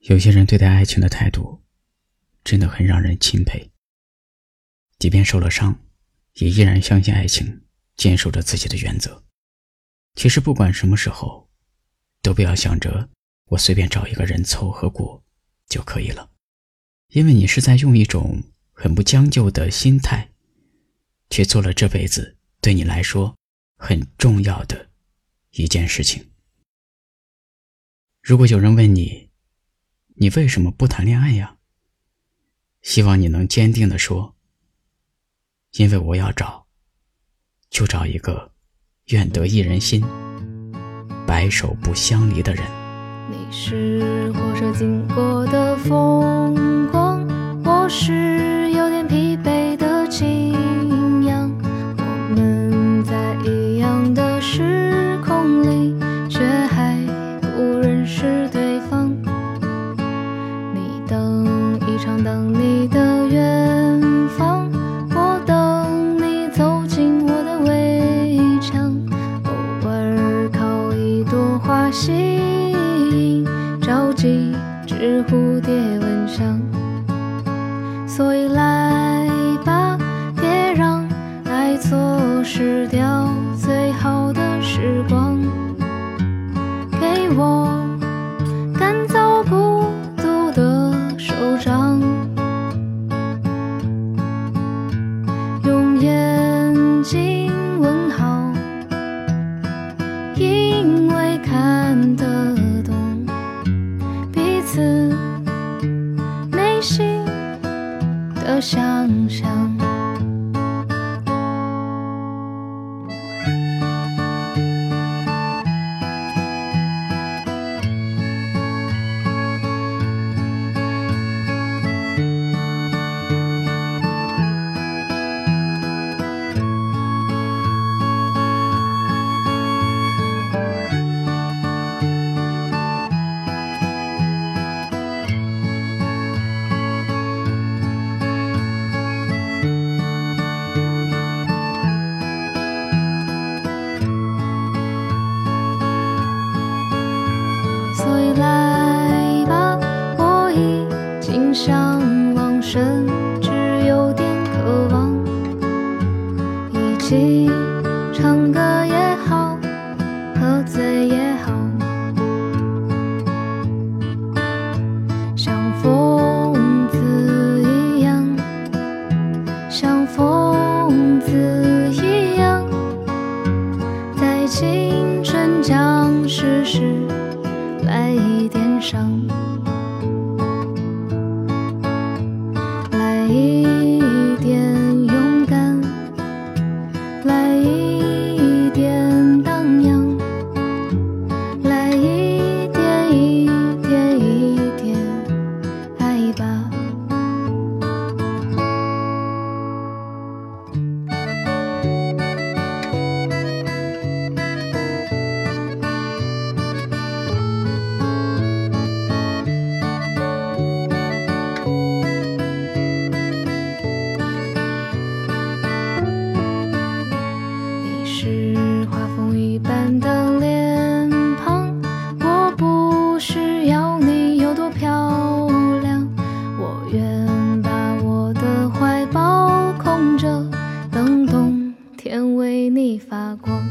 有些人对待爱情的态度，真的很让人钦佩。即便受了伤，也依然相信爱情，坚守着自己的原则。其实不管什么时候，都不要想着我随便找一个人凑合过就可以了，因为你是在用一种很不将就的心态，去做了这辈子对你来说很重要的一件事情。如果有人问你，你为什么不谈恋爱呀？希望你能坚定地说。因为我要找，就找一个愿得一人心、白首不相离的人。你是火车经过的风等你的远方，我等你走进我的围墙，偶尔靠一朵花吸引，找几只蝴蝶闻香。所以来吧，别让爱错时间。心的想象。来吧，我已经向往甚至有点渴望，一起唱歌也好，喝醉也好，像疯子一样，像疯子一样，在青春将逝时。来一点伤。你发光。